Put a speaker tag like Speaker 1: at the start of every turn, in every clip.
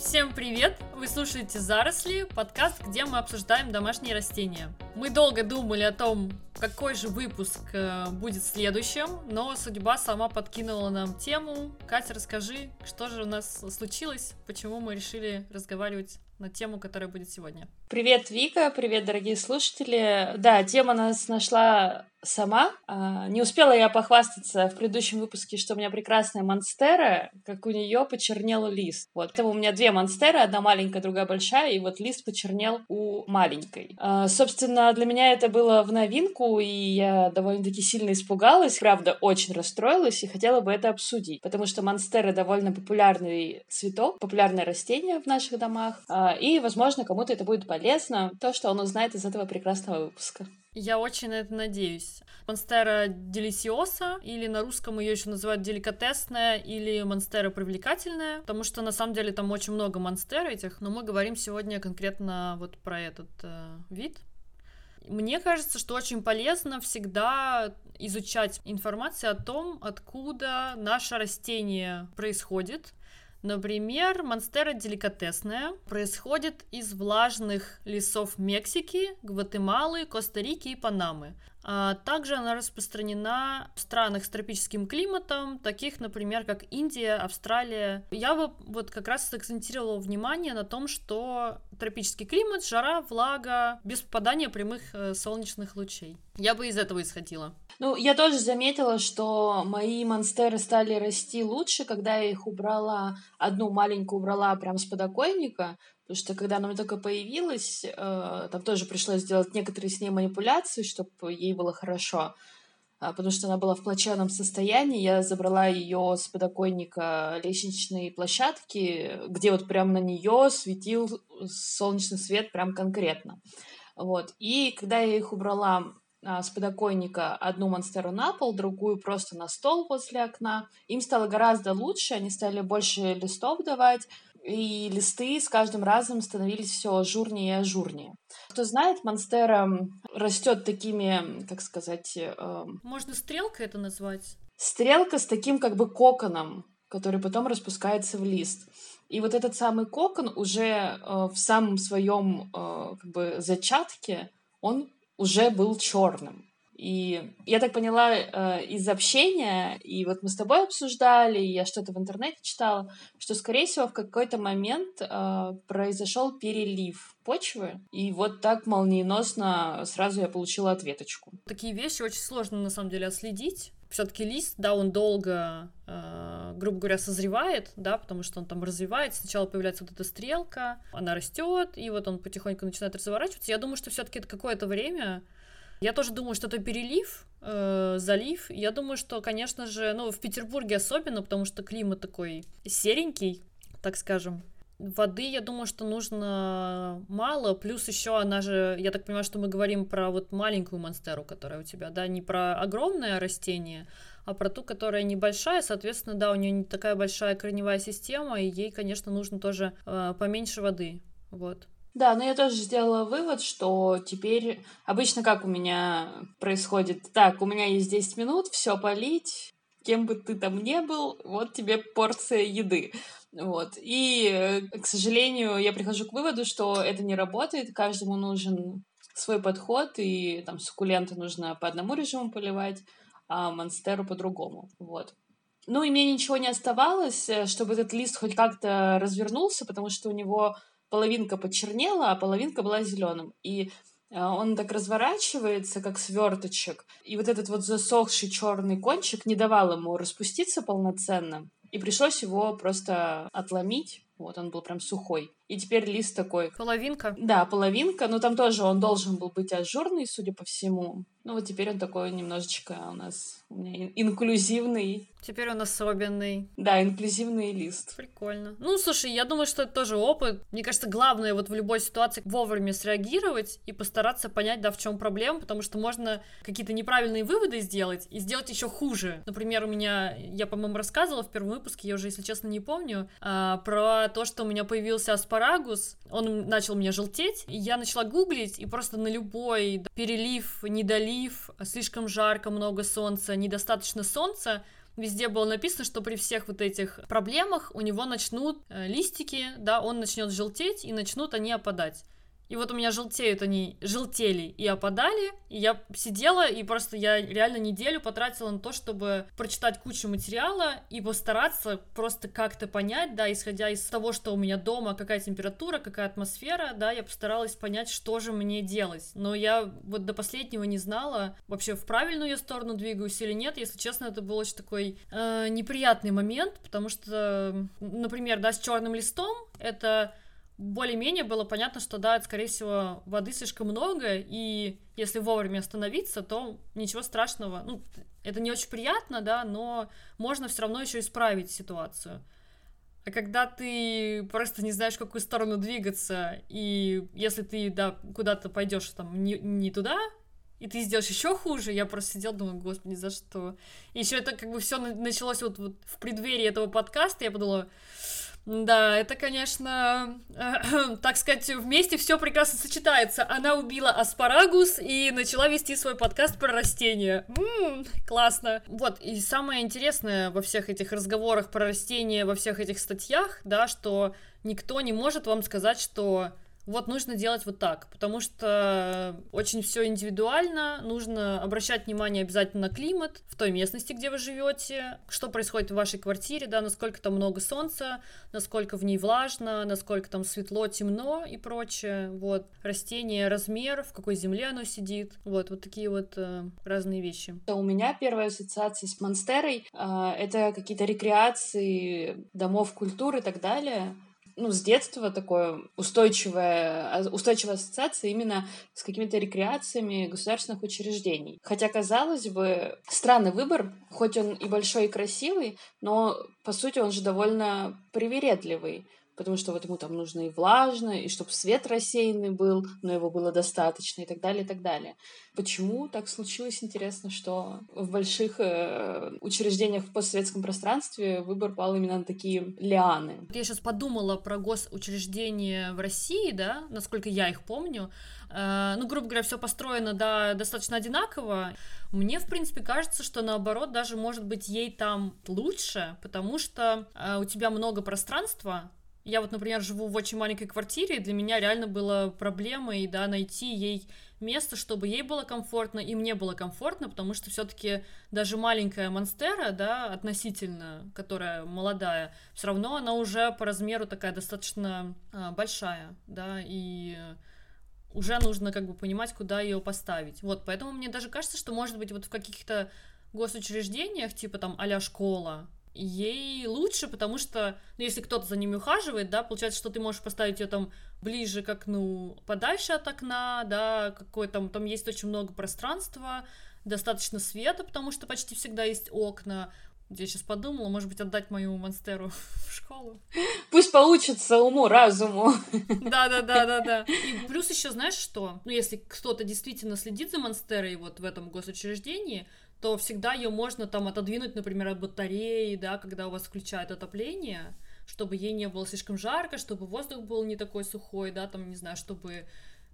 Speaker 1: Всем привет! Вы слушаете «Заросли» — подкаст, где мы обсуждаем домашние растения. Мы долго думали о том, какой же выпуск э, будет следующим, но судьба сама подкинула нам тему. Катя, расскажи, что же у нас случилось, почему мы решили разговаривать на тему, которая будет сегодня.
Speaker 2: Привет, Вика, привет, дорогие слушатели. Да, тема нас нашла сама. А, не успела я похвастаться в предыдущем выпуске, что у меня прекрасная монстера, как у нее почернел лист. Вот. Это у меня две монстеры, одна маленькая, другая большая, и вот лист почернел у маленькой. А, собственно, для меня это было в новинку, и я довольно-таки сильно испугалась, правда, очень расстроилась и хотела бы это обсудить, потому что монстера довольно популярный цветок, популярное растение в наших домах, а, и, возможно, кому-то это будет полезно, то, что он узнает из этого прекрасного выпуска.
Speaker 1: Я очень на это надеюсь. Монстера делисиоса, или на русском ее еще называют деликатесная, или монстера привлекательная, потому что на самом деле там очень много монстер этих, но мы говорим сегодня конкретно вот про этот э, вид. Мне кажется, что очень полезно всегда изучать информацию о том, откуда наше растение происходит, Например, монстера деликатесная происходит из влажных лесов Мексики, Гватемалы, Коста-Рики и Панамы. А также она распространена в странах с тропическим климатом, таких, например, как Индия, Австралия. Я бы вот как раз акцентировала внимание на том, что тропический климат, жара, влага, без попадания прямых э, солнечных лучей. Я бы из этого исходила.
Speaker 2: Ну, я тоже заметила, что мои монстеры стали расти лучше, когда я их убрала, одну маленькую убрала прямо с подоконника, потому что когда она только появилась, э, там тоже пришлось сделать некоторые с ней манипуляции, чтобы ей было хорошо, э, потому что она была в плачевном состоянии. Я забрала ее с подоконника лестничной площадки, где вот прямо на нее светил солнечный свет прям конкретно. Вот. И когда я их убрала а, с подоконника одну монстеру на пол, другую просто на стол возле окна. Им стало гораздо лучше, они стали больше листов давать, и листы с каждым разом становились все ажурнее и ажурнее. Кто знает, монстера растет такими, как сказать... Э...
Speaker 1: Можно стрелкой это назвать?
Speaker 2: Стрелка с таким как бы коконом, который потом распускается в лист. И вот этот самый кокон уже э, в самом своем э, как бы зачатке, он уже был черным. И я так поняла э, из общения, и вот мы с тобой обсуждали, и я что-то в интернете читала, что, скорее всего, в какой-то момент э, произошел перелив почвы, и вот так молниеносно сразу я получила ответочку.
Speaker 1: Такие вещи очень сложно, на самом деле, отследить. Все-таки лист, да, он долго, э, грубо говоря, созревает, да, потому что он там развивается. Сначала появляется вот эта стрелка, она растет, и вот он потихоньку начинает разворачиваться. Я думаю, что все-таки это какое-то время я тоже думаю, что это перелив, э, залив. Я думаю, что, конечно же, ну, в Петербурге особенно, потому что климат такой серенький, так скажем. Воды, я думаю, что нужно мало, плюс еще она же, я так понимаю, что мы говорим про вот маленькую монстеру, которая у тебя, да, не про огромное растение, а про ту, которая небольшая, соответственно, да, у нее не такая большая корневая система, и ей, конечно, нужно тоже э, поменьше воды, вот.
Speaker 2: Да, но я тоже сделала вывод, что теперь обычно как у меня происходит, так, у меня есть 10 минут, все полить, кем бы ты там ни был, вот тебе порция еды. Вот. И, э, к сожалению, я прихожу к выводу, что это не работает, каждому нужен свой подход, и там суккуленты нужно по одному режиму поливать, а монстеру по-другому. Вот. Ну и мне ничего не оставалось, э, чтобы этот лист хоть как-то развернулся, потому что у него половинка почернела, а половинка была зеленым. И э, он так разворачивается, как сверточек. И вот этот вот засохший черный кончик не давал ему распуститься полноценно. И пришлось его просто отломить. Вот он был прям сухой. И теперь лист такой.
Speaker 1: Половинка?
Speaker 2: Да, половинка. Но там тоже он должен был быть ажурный, судя по всему. Ну вот теперь он такой немножечко у нас у меня инклюзивный.
Speaker 1: Теперь он особенный.
Speaker 2: Да, инклюзивный лист.
Speaker 1: Прикольно. Ну, слушай, я думаю, что это тоже опыт. Мне кажется, главное вот в любой ситуации вовремя среагировать и постараться понять, да, в чем проблема, потому что можно какие-то неправильные выводы сделать и сделать еще хуже. Например, у меня, я, по-моему, рассказывала в первом выпуске, я уже, если честно, не помню, а, про то, что у меня появился аспарагус, он начал меня желтеть, и я начала гуглить, и просто на любой перелив, недолив, слишком жарко, много солнца, недостаточно солнца, везде было написано, что при всех вот этих проблемах у него начнут э, листики, да, он начнет желтеть и начнут они опадать. И вот у меня желтеют они, желтели и опадали, и я сидела, и просто я реально неделю потратила на то, чтобы прочитать кучу материала и постараться просто как-то понять, да, исходя из того, что у меня дома, какая температура, какая атмосфера, да, я постаралась понять, что же мне делать. Но я вот до последнего не знала, вообще в правильную я сторону двигаюсь или нет. Если честно, это был очень такой э, неприятный момент, потому что, например, да, с черным листом это более-менее было понятно, что да, скорее всего, воды слишком много, и если вовремя остановиться, то ничего страшного. Ну, это не очень приятно, да, но можно все равно еще исправить ситуацию. А когда ты просто не знаешь, в какую сторону двигаться, и если ты, да, куда-то пойдешь там не, не туда, и ты сделаешь еще хуже, я просто сидел, думаю, господи, за что? И еще это как бы все началось вот, вот в преддверии этого подкаста, я подумала, да, это, конечно, так сказать, вместе все прекрасно сочетается. Она убила аспарагус и начала вести свой подкаст про растения. М-м, классно. Вот, и самое интересное во всех этих разговорах про растения, во всех этих статьях, да, что никто не может вам сказать, что вот нужно делать вот так, потому что очень все индивидуально, нужно обращать внимание обязательно на климат в той местности, где вы живете, что происходит в вашей квартире, да, насколько там много солнца, насколько в ней влажно, насколько там светло, темно и прочее, вот, растение, размер, в какой земле оно сидит, вот, вот такие вот э, разные вещи.
Speaker 2: У меня первая ассоциация с Монстерой э, это какие-то рекреации домов культуры и так далее, ну, с детства такое устойчивая, а, устойчивая ассоциация именно с какими-то рекреациями государственных учреждений. Хотя, казалось бы, странный выбор, хоть он и большой, и красивый, но, по сути, он же довольно привередливый потому что вот ему там нужно и влажно, и чтобы свет рассеянный был, но его было достаточно, и так далее, и так далее. Почему так случилось, интересно, что в больших э, учреждениях в постсоветском пространстве выбор пал именно на такие лианы?
Speaker 1: Я сейчас подумала про госучреждения в России, да, насколько я их помню, э, ну, грубо говоря, все построено, да, достаточно одинаково. Мне, в принципе, кажется, что наоборот, даже может быть ей там лучше, потому что э, у тебя много пространства, я вот, например, живу в очень маленькой квартире, и для меня реально было проблемой, да, найти ей место, чтобы ей было комфортно, и мне было комфортно, потому что все-таки даже маленькая монстера, да, относительно, которая молодая, все равно она уже по размеру такая достаточно а, большая, да, и уже нужно как бы понимать, куда ее поставить. Вот, поэтому мне даже кажется, что может быть вот в каких-то госучреждениях, типа там а школа, ей лучше, потому что, ну, если кто-то за ними ухаживает, да, получается, что ты можешь поставить ее там ближе к окну, подальше от окна, да, какое там, там есть очень много пространства, достаточно света, потому что почти всегда есть окна. Я сейчас подумала, может быть, отдать мою монстеру в школу.
Speaker 2: Пусть получится уму, разуму.
Speaker 1: Да, да, да, да, да. И плюс еще знаешь что? Ну, если кто-то действительно следит за монстерой вот в этом госучреждении, то всегда ее можно там отодвинуть, например, от батареи, да, когда у вас включают отопление, чтобы ей не было слишком жарко, чтобы воздух был не такой сухой, да, там, не знаю, чтобы э,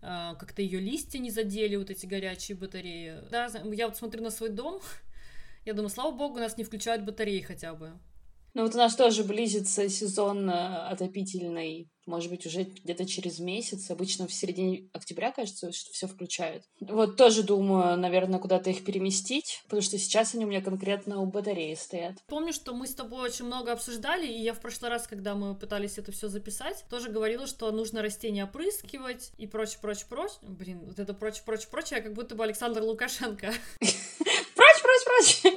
Speaker 1: как-то ее листья не задели, вот эти горячие батареи. Да, я вот смотрю на свой дом, я думаю, слава богу, у нас не включают батареи хотя бы.
Speaker 2: Ну вот у нас тоже близится сезон э, отопительный, может быть, уже где-то через месяц. Обычно в середине октября, кажется, что все включают. Вот тоже думаю, наверное, куда-то их переместить, потому что сейчас они у меня конкретно у батареи стоят.
Speaker 1: Помню, что мы с тобой очень много обсуждали, и я в прошлый раз, когда мы пытались это все записать, тоже говорила, что нужно растения опрыскивать и прочее, прочее, прочее. Блин, вот это прочее, прочее, прочее, я как будто бы Александр Лукашенко.
Speaker 2: Прочь, прочь, прочь!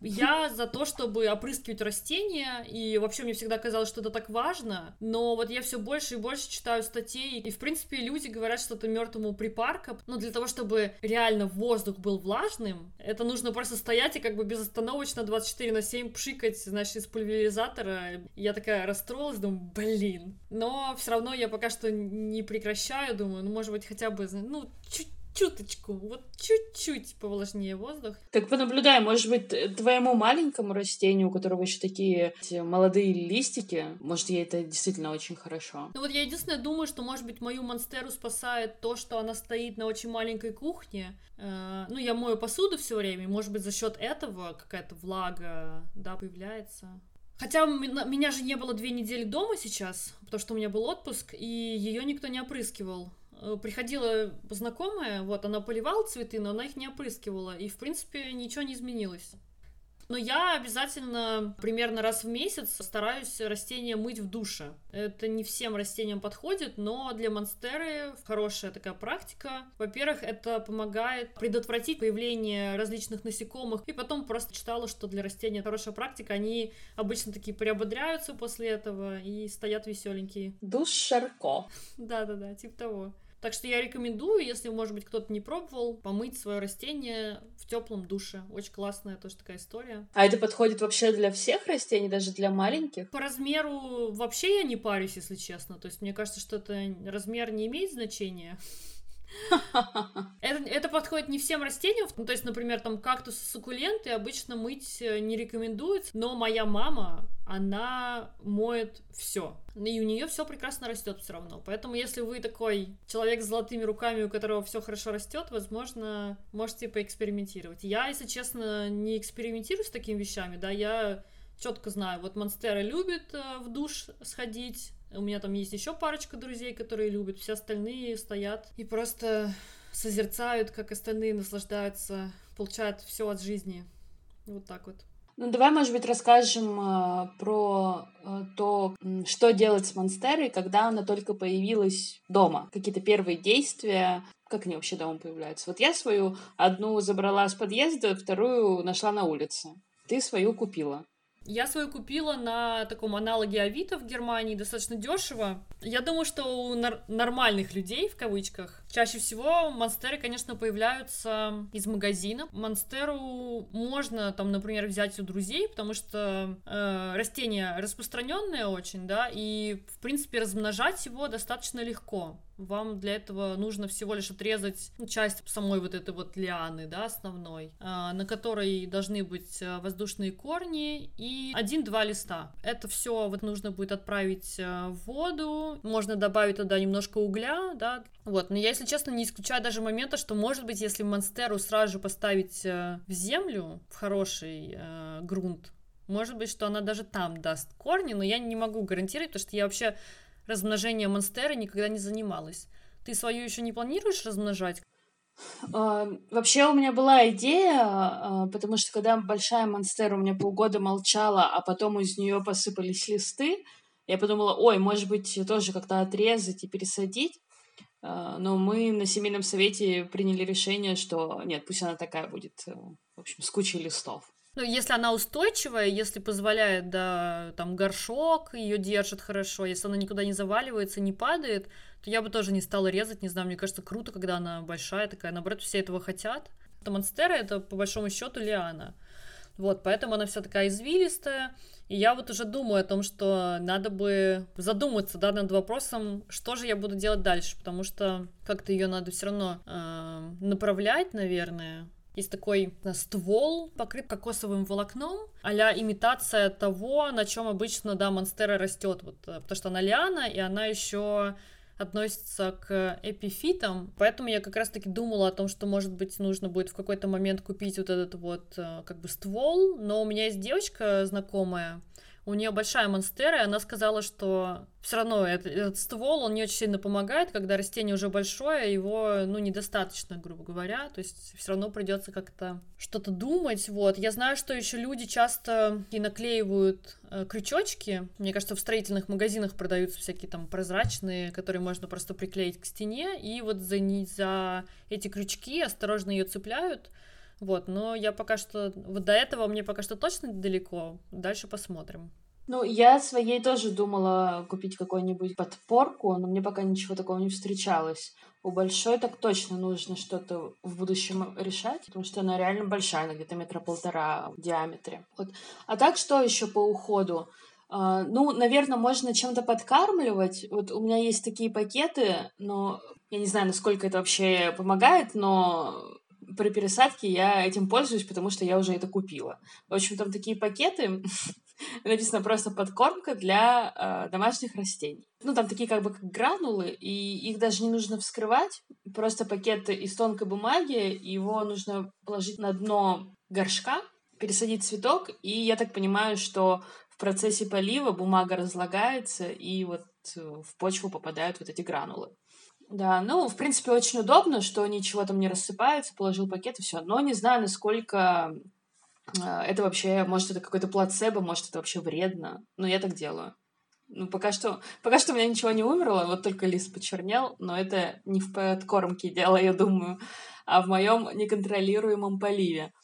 Speaker 1: Я за то, чтобы опрыскивать растения, и вообще мне всегда казалось, что это так важно, но вот я все больше и больше читаю статей, и в принципе люди говорят, что это мертвому припарка, но для того, чтобы реально воздух был влажным, это нужно просто стоять и как бы безостановочно 24 на 7 пшикать, значит, из пульверизатора. Я такая расстроилась, думаю, блин. Но все равно я пока что не прекращаю, думаю, ну, может быть, хотя бы, ну, чуть чуточку, вот чуть-чуть повлажнее воздух.
Speaker 2: Так понаблюдай, может быть, твоему маленькому растению, у которого еще такие молодые листики, может, ей это действительно очень хорошо.
Speaker 1: Ну вот я единственное думаю, что, может быть, мою монстеру спасает то, что она стоит на очень маленькой кухне. Э, ну, я мою посуду все время, может быть, за счет этого какая-то влага, да, появляется. Хотя меня же не было две недели дома сейчас, потому что у меня был отпуск, и ее никто не опрыскивал. Э, приходила знакомая, вот, она поливала цветы, но она их не опрыскивала, и, в принципе, ничего не изменилось. Но я обязательно примерно раз в месяц стараюсь растения мыть в душе. Это не всем растениям подходит, но для монстеры хорошая такая практика. Во-первых, это помогает предотвратить появление различных насекомых. И потом просто читала, что для растения хорошая практика. Они обычно такие приободряются после этого и стоят веселенькие.
Speaker 2: Душ Шарко.
Speaker 1: Да-да-да, типа того. Так что я рекомендую, если, может быть, кто-то не пробовал, помыть свое растение в теплом душе. Очень классная тоже такая история.
Speaker 2: А это подходит вообще для всех растений, даже для маленьких?
Speaker 1: По размеру вообще я не парюсь, если честно. То есть мне кажется, что это размер не имеет значения. Это, это подходит не всем растениям, ну, то есть, например, там кактусы, суккуленты обычно мыть э, не рекомендуется, но моя мама, она моет все. И у нее все прекрасно растет все равно. Поэтому, если вы такой человек с золотыми руками, у которого все хорошо растет, возможно, можете поэкспериментировать. Я, если честно, не экспериментирую с такими вещами, да, я четко знаю, вот Монстера любит э, в душ сходить, у меня там есть еще парочка друзей, которые любят, все остальные стоят и просто созерцают, как остальные наслаждаются, получают все от жизни. Вот так вот.
Speaker 2: Ну, давай, может быть, расскажем э, про э, то, что делать с Монстерой, когда она только появилась дома. Какие-то первые действия, как они вообще дома появляются. Вот я свою одну забрала с подъезда, вторую нашла на улице. Ты свою купила.
Speaker 1: Я свою купила на таком аналоге Авито в Германии, достаточно дешево. Я думаю, что у нар- нормальных людей, в кавычках, чаще всего монстеры, конечно, появляются из магазина. Монстеру можно, там, например, взять у друзей, потому что э, растение распространенное очень, да, и, в принципе, размножать его достаточно легко вам для этого нужно всего лишь отрезать часть самой вот этой вот лианы, да, основной, а, на которой должны быть а, воздушные корни и один-два листа. Это все вот нужно будет отправить а, в воду, можно добавить туда немножко угля, да, вот, но я, если честно, не исключаю даже момента, что, может быть, если монстеру сразу же поставить в землю, в хороший э, грунт, может быть, что она даже там даст корни, но я не могу гарантировать, потому что я вообще размножением монстеры никогда не занималась. Ты свою еще не планируешь размножать?
Speaker 2: А, вообще у меня была идея, а, потому что когда большая монстера у меня полгода молчала, а потом из нее посыпались листы, я подумала, ой, может быть, тоже как-то отрезать и пересадить. А, но мы на семейном совете приняли решение, что нет, пусть она такая будет, э, в общем, с кучей листов.
Speaker 1: Ну, если она устойчивая, если позволяет, да, там, горшок ее держит хорошо, если она никуда не заваливается, не падает, то я бы тоже не стала резать, не знаю, мне кажется, круто, когда она большая такая, наоборот, все этого хотят. Это монстера, это, по большому счету, лиана. Вот, поэтому она вся такая извилистая. И я вот уже думаю о том, что надо бы задуматься, да, над вопросом, что же я буду делать дальше, потому что как-то ее надо все равно э, направлять, наверное, есть такой э, ствол, покрыт кокосовым волокном, а имитация того, на чем обычно, да, монстера растет, вот, э, потому что она лиана, и она еще относится к эпифитам, поэтому я как раз-таки думала о том, что, может быть, нужно будет в какой-то момент купить вот этот вот э, как бы ствол, но у меня есть девочка знакомая, у нее большая монстера, и она сказала, что все равно этот, этот ствол, он не очень сильно помогает, когда растение уже большое, его, ну, недостаточно, грубо говоря, то есть все равно придется как-то что-то думать, вот. Я знаю, что еще люди часто и наклеивают э, крючочки, мне кажется, в строительных магазинах продаются всякие там прозрачные, которые можно просто приклеить к стене, и вот за, за эти крючки осторожно ее цепляют, вот, но я пока что, вот до этого мне пока что точно далеко, дальше посмотрим.
Speaker 2: Ну, я своей тоже думала купить какую-нибудь подпорку, но мне пока ничего такого не встречалось. У большой так точно нужно что-то в будущем решать, потому что она реально большая, она где-то метра полтора в диаметре. Вот. А так что еще по уходу? Uh, ну, наверное, можно чем-то подкармливать. Вот у меня есть такие пакеты, но Я не знаю, насколько это вообще помогает, но при пересадке я этим пользуюсь, потому что я уже это купила. В общем, там такие пакеты, написано просто подкормка для э, домашних растений. Ну, там такие как бы как гранулы, и их даже не нужно вскрывать. Просто пакет из тонкой бумаги, его нужно положить на дно горшка, пересадить цветок, и я так понимаю, что в процессе полива бумага разлагается, и вот э, в почву попадают вот эти гранулы. Да, ну, в принципе, очень удобно, что ничего там не рассыпается, положил пакет и все. Но не знаю, насколько э, это вообще, может, это какой-то плацебо, может, это вообще вредно. Но я так делаю. Ну, пока что, пока что у меня ничего не умерло, вот только лист почернел, но это не в подкормке дело, я думаю, а в моем неконтролируемом поливе.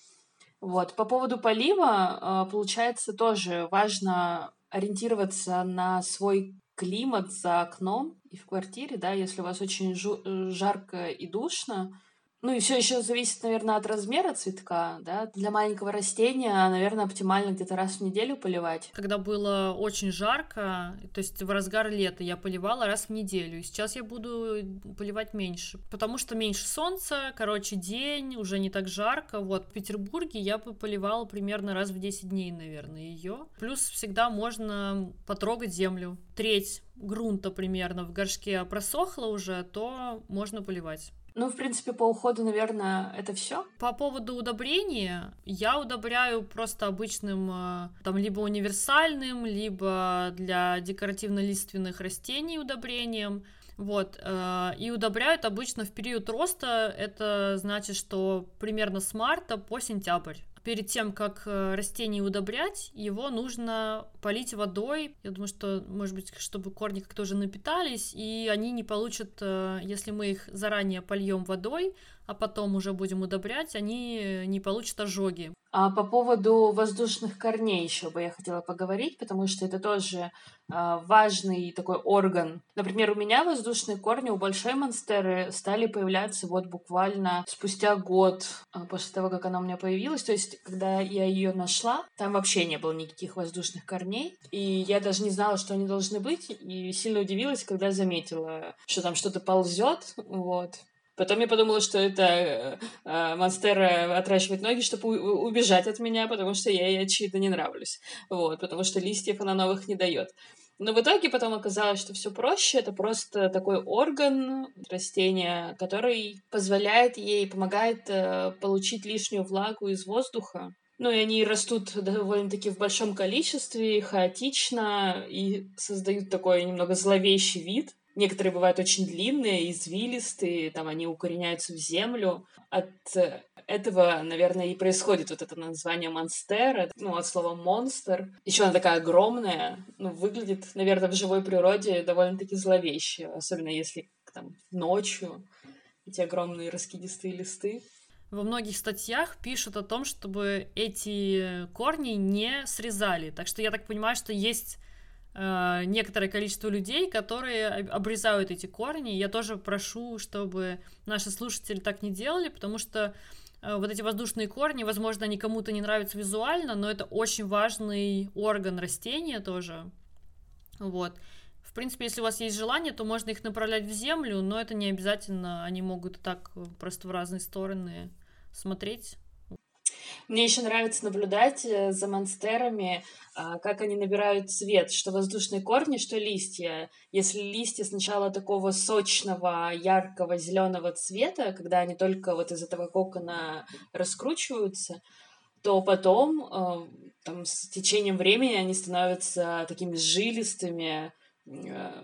Speaker 2: Вот. По поводу полива, э, получается, тоже важно ориентироваться на свой климат за окном и в квартире, да, если у вас очень э, жарко и душно, ну и все еще зависит, наверное, от размера цветка, да. Для маленького растения, наверное, оптимально где-то раз в неделю поливать.
Speaker 1: Когда было очень жарко, то есть в разгар лета я поливала раз в неделю, и сейчас я буду поливать меньше, потому что меньше солнца, короче, день, уже не так жарко. Вот в Петербурге я бы поливала примерно раз в 10 дней, наверное, ее. Плюс всегда можно потрогать землю. Треть грунта примерно в горшке просохла уже, то можно поливать.
Speaker 2: Ну, в принципе, по уходу, наверное, это все.
Speaker 1: По поводу удобрения, я удобряю просто обычным, э, там, либо универсальным, либо для декоративно-лиственных растений удобрением. Вот, э, и удобряют обычно в период роста, это значит, что примерно с марта по сентябрь перед тем, как э, растение удобрять, его нужно полить водой. Я думаю, что, может быть, чтобы корни как-то уже напитались, и они не получат, э, если мы их заранее польем водой, а потом уже будем удобрять, они не получат ожоги.
Speaker 2: А по поводу воздушных корней еще бы я хотела поговорить, потому что это тоже а, важный такой орган. Например, у меня воздушные корни у большой монстеры стали появляться вот буквально спустя год а, после того, как она у меня появилась. То есть, когда я ее нашла, там вообще не было никаких воздушных корней, и я даже не знала, что они должны быть, и сильно удивилась, когда заметила, что там что-то ползет, вот. Потом я подумала, что это э, э, Монстера отращивает ноги, чтобы убежать от меня, потому что я ей, очевидно, не нравлюсь. Вот, потому что листьев она новых не дает. Но в итоге потом оказалось, что все проще. Это просто такой орган растения, который позволяет ей, помогает э, получить лишнюю влагу из воздуха. Ну и они растут довольно-таки в большом количестве, хаотично и создают такой немного зловещий вид. Некоторые бывают очень длинные, извилистые, там они укореняются в землю. От этого, наверное, и происходит вот это название монстер, ну, от слова монстр. Еще она такая огромная, ну, выглядит, наверное, в живой природе довольно-таки зловеще, особенно если там ночью эти огромные раскидистые листы.
Speaker 1: Во многих статьях пишут о том, чтобы эти корни не срезали. Так что я так понимаю, что есть Э, некоторое количество людей, которые обрезают эти корни. Я тоже прошу, чтобы наши слушатели так не делали, потому что э, вот эти воздушные корни, возможно, они кому-то не нравятся визуально, но это очень важный орган растения тоже. Вот. В принципе, если у вас есть желание, то можно их направлять в землю, но это не обязательно, они могут так просто в разные стороны смотреть.
Speaker 2: Мне еще нравится наблюдать э, за монстерами, а, как они набирают цвет, что воздушные корни, что листья. Если листья сначала такого сочного, яркого зеленого цвета, когда они только вот из этого кокона раскручиваются, то потом э, там, с течением времени они становятся такими жилистыми, э,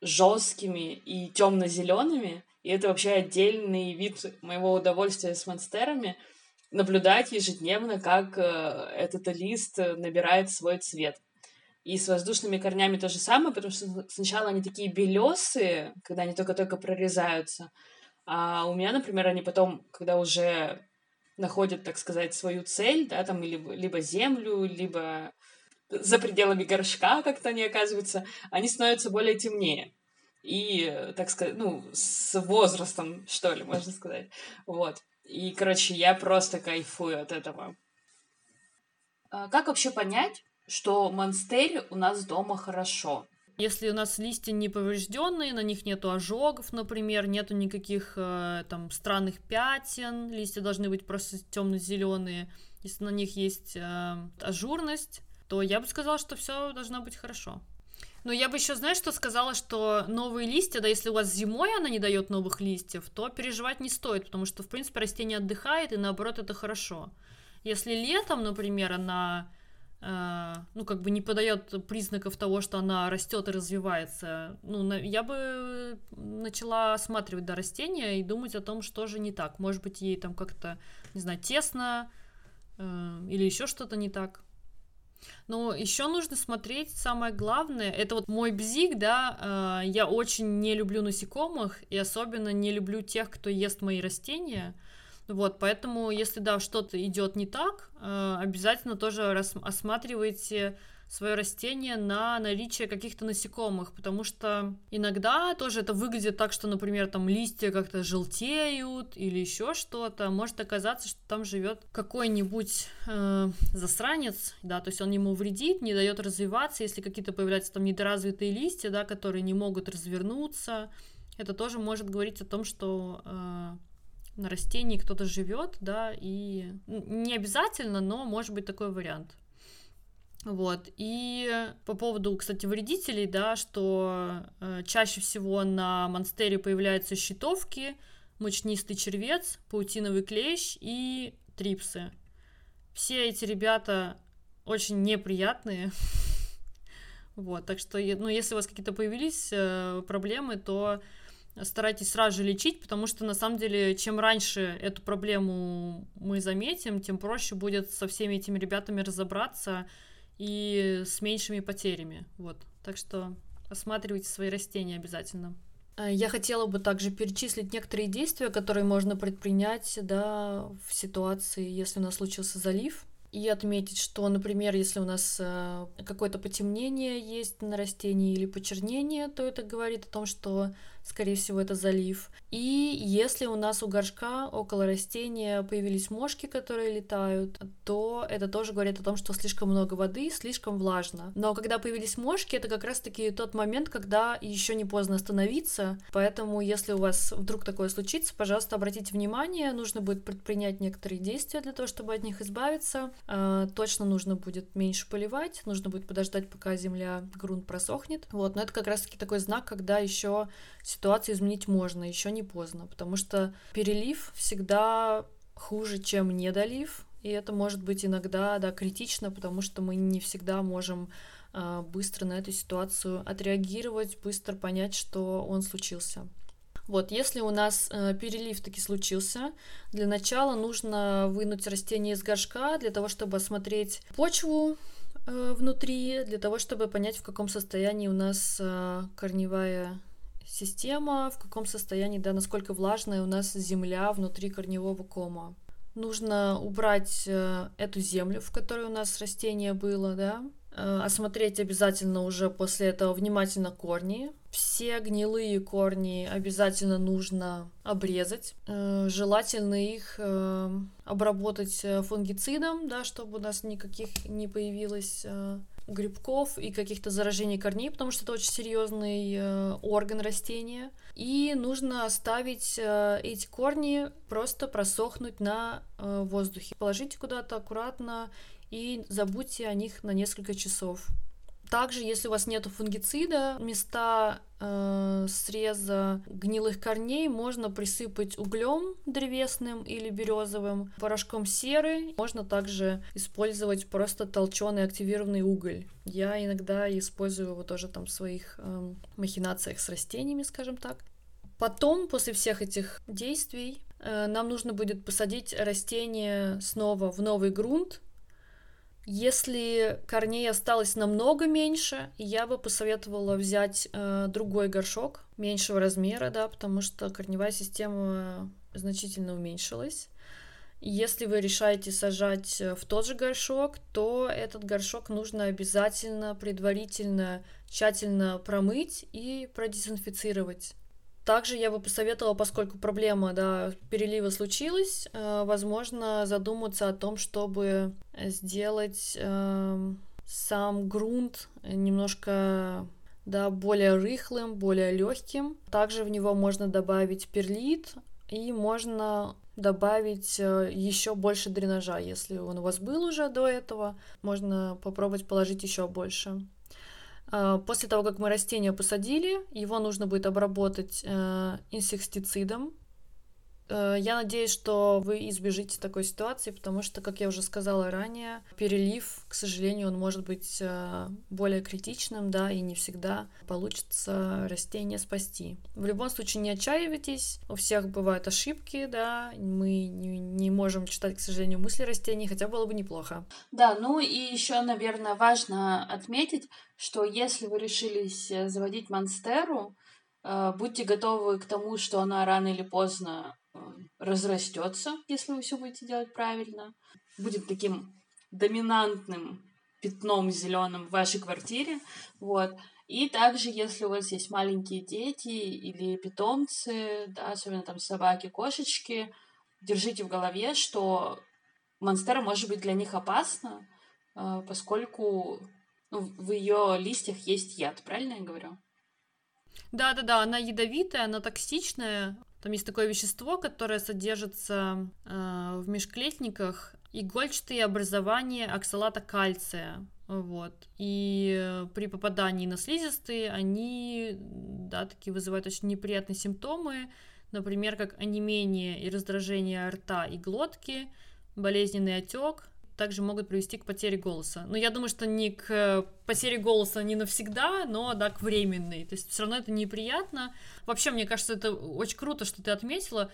Speaker 2: жесткими и темно-зелеными. И это вообще отдельный вид моего удовольствия с монстерами — наблюдать ежедневно, как э, этот лист набирает свой цвет. И с воздушными корнями то же самое, потому что сначала они такие белесые, когда они только-только прорезаются, а у меня, например, они потом, когда уже находят, так сказать, свою цель, да, там либо, либо землю, либо за пределами горшка как-то они оказываются, они становятся более темнее. И, так сказать, ну, с возрастом, что ли, можно сказать. Вот. И, короче, я просто кайфую от этого. А как вообще понять, что монстырь у нас дома хорошо?
Speaker 1: Если у нас листья не поврежденные, на них нету ожогов, например, нету никаких э, там странных пятен, листья должны быть просто темно-зеленые. Если на них есть э, ажурность, то я бы сказала, что все должно быть хорошо. Но я бы еще, знаешь, что сказала, что новые листья, да, если у вас зимой она не дает новых листьев, то переживать не стоит, потому что, в принципе, растение отдыхает, и наоборот, это хорошо. Если летом, например, она э, ну, как бы не подает признаков того, что она растет и развивается, ну, на, я бы начала осматривать да, растения и думать о том, что же не так. Может быть, ей там как-то, не знаю, тесно э, или еще что-то не так. Но еще нужно смотреть, самое главное, это вот мой бзик, да, э, я очень не люблю насекомых, и особенно не люблю тех, кто ест мои растения, вот, поэтому, если, да, что-то идет не так, э, обязательно тоже осматривайте свое растение на наличие каких-то насекомых, потому что иногда тоже это выглядит так, что, например, там листья как-то желтеют или еще что-то. Может оказаться, что там живет какой-нибудь э, засранец, да, то есть он ему вредит, не дает развиваться, если какие-то появляются там недоразвитые листья, да, которые не могут развернуться. Это тоже может говорить о том, что э, на растении кто-то живет, да, и не обязательно, но может быть такой вариант. Вот. И по поводу, кстати, вредителей, да, что э, чаще всего на монстере появляются щитовки, мучнистый червец, паутиновый клещ и трипсы. Все эти ребята очень неприятные. Вот, так что, ну, если у вас какие-то появились э, проблемы, то старайтесь сразу же лечить, потому что на самом деле, чем раньше эту проблему мы заметим, тем проще будет со всеми этими ребятами разобраться и с меньшими потерями. Вот. Так что осматривайте свои растения обязательно. Э, я хотела бы также перечислить некоторые действия, которые можно предпринять да, в ситуации, если у нас случился залив. И отметить, что, например, если у нас э, какое-то потемнение есть на растении или почернение, то это говорит о том, что скорее всего, это залив. И если у нас у горшка около растения появились мошки, которые летают, то это тоже говорит о том, что слишком много воды, слишком влажно. Но когда появились мошки, это как раз-таки тот момент, когда еще не поздно остановиться. Поэтому, если у вас вдруг такое случится, пожалуйста, обратите внимание, нужно будет предпринять некоторые действия для того, чтобы от них избавиться. А, точно нужно будет меньше поливать, нужно будет подождать, пока земля, грунт просохнет. Вот, но это как раз-таки такой знак, когда еще ситуацию изменить можно, еще не поздно, потому что перелив всегда хуже, чем недолив, и это может быть иногда, да, критично, потому что мы не всегда можем э, быстро на эту ситуацию отреагировать, быстро понять, что он случился. Вот, если у нас э, перелив таки случился, для начала нужно вынуть растение из горшка для того, чтобы осмотреть почву э, внутри, для того, чтобы понять, в каком состоянии у нас э, корневая система, в каком состоянии, да, насколько влажная у нас земля внутри корневого кома. Нужно убрать э, эту землю, в которой у нас растение было, да, э, осмотреть обязательно уже после этого внимательно корни. Все гнилые корни обязательно нужно обрезать. Э, желательно их обработать фунгицидом, да, чтобы у нас никаких не появилось грибков и каких-то заражений корней, потому что это очень серьезный э, орган растения. И нужно оставить э, эти корни просто просохнуть на э, воздухе. Положите куда-то аккуратно и забудьте о них на несколько часов. Также, если у вас нет фунгицида, места э, среза гнилых корней можно присыпать углем древесным или березовым, порошком серы. Можно также использовать просто толченый активированный уголь. Я иногда использую его тоже там в своих э, махинациях с растениями, скажем так. Потом, после всех этих действий, э, нам нужно будет посадить растение снова в новый грунт, если корней осталось намного меньше, я бы посоветовала взять э, другой горшок меньшего размера, да, потому что корневая система значительно уменьшилась. Если вы решаете сажать э, в тот же горшок, то этот горшок нужно обязательно предварительно тщательно промыть и продезинфицировать. Также я бы посоветовала, поскольку проблема да, перелива случилась, э, возможно, задуматься о том, чтобы сделать э, сам грунт немножко да, более рыхлым, более легким. Также в него можно добавить перлит и можно добавить э, еще больше дренажа, если он у вас был уже до этого, можно попробовать положить еще больше. Э, после того, как мы растение посадили, его нужно будет обработать э, инсектицидом, я надеюсь, что вы избежите такой ситуации, потому что, как я уже сказала ранее, перелив, к сожалению, он может быть э, более критичным, да, и не всегда получится растение спасти. В любом случае, не отчаивайтесь, у всех бывают ошибки, да, мы не, не можем читать, к сожалению, мысли растений, хотя было бы неплохо.
Speaker 2: Да, ну и еще, наверное, важно отметить, что если вы решились э, заводить монстеру, будьте готовы к тому, что она рано или поздно разрастется, если вы все будете делать правильно, будет таким доминантным пятном зеленым в вашей квартире, вот. И также, если у вас есть маленькие дети или питомцы, да, особенно там собаки, кошечки, держите в голове, что монстера может быть для них опасна, э, поскольку ну, в ее листьях есть яд, правильно я говорю?
Speaker 1: Да-да-да, она ядовитая, она токсичная, там есть такое вещество, которое содержится э, в межклетниках, игольчатые образования оксалата кальция. Вот. И при попадании на слизистые они, да, такие вызывают очень неприятные симптомы, например, как онемение и раздражение рта и глотки, болезненный отек, также могут привести к потере голоса. Но я думаю, что не к потере голоса не навсегда, но да, к временной. То есть все равно это неприятно. Вообще, мне кажется, это очень круто, что ты отметила.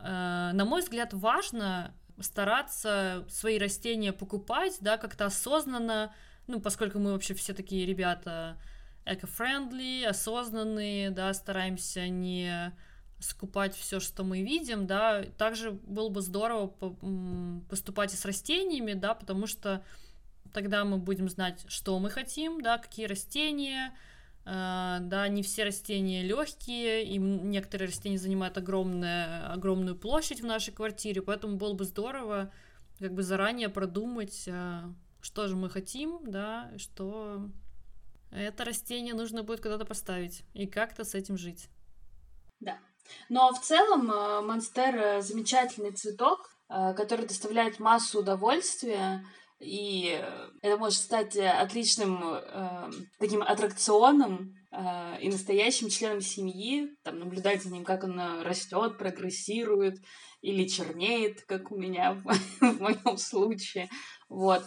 Speaker 1: Э, на мой взгляд, важно стараться свои растения покупать, да, как-то осознанно, ну, поскольку мы вообще все такие ребята эко-френдли, осознанные, да, стараемся не скупать все, что мы видим, да, также было бы здорово поступать и с растениями, да, потому что тогда мы будем знать, что мы хотим, да, какие растения, э, да, не все растения легкие, и некоторые растения занимают огромное, огромную площадь в нашей квартире, поэтому было бы здорово как бы заранее продумать, э, что же мы хотим, да, что это растение нужно будет куда-то поставить и как-то с этим жить.
Speaker 2: Да, но в целом э, монстер замечательный цветок, э, который доставляет массу удовольствия, и это может стать отличным э, таким аттракционом э, и настоящим членом семьи, там, наблюдать за ним, как он растет, прогрессирует или чернеет, как у меня в, в моем случае. Вот.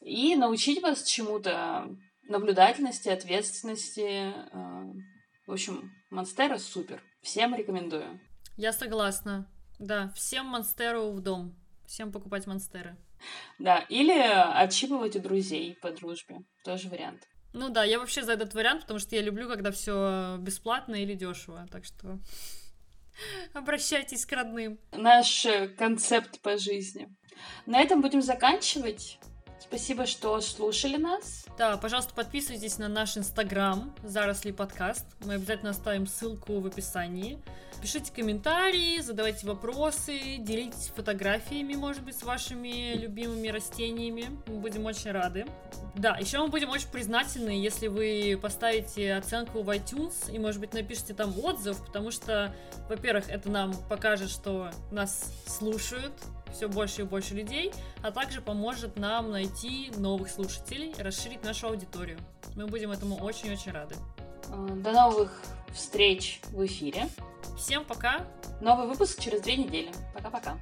Speaker 2: И научить вас чему-то наблюдательности, ответственности. Э, в общем, Монстера супер. Всем рекомендую.
Speaker 1: Я согласна. Да, всем Монстеру в дом. Всем покупать Монстеры.
Speaker 2: Да, или отщипывать у друзей по дружбе. Тоже вариант.
Speaker 1: Ну да, я вообще за этот вариант, потому что я люблю, когда все бесплатно или дешево. Так что обращайтесь к родным.
Speaker 2: Наш концепт по жизни. На этом будем заканчивать. Спасибо, что слушали нас.
Speaker 1: Да, пожалуйста, подписывайтесь на наш инстаграм Заросли подкаст. Мы обязательно оставим ссылку в описании. Пишите комментарии, задавайте вопросы, делитесь фотографиями, может быть, с вашими любимыми растениями. Мы будем очень рады. Да, еще мы будем очень признательны, если вы поставите оценку в iTunes и, может быть, напишите там отзыв, потому что, во-первых, это нам покажет, что нас слушают, все больше и больше людей, а также поможет нам найти новых слушателей, расширить нашу аудиторию. Мы будем этому очень-очень рады.
Speaker 2: Э, до новых встреч в эфире.
Speaker 1: Всем пока.
Speaker 2: Новый выпуск через две недели. Пока-пока.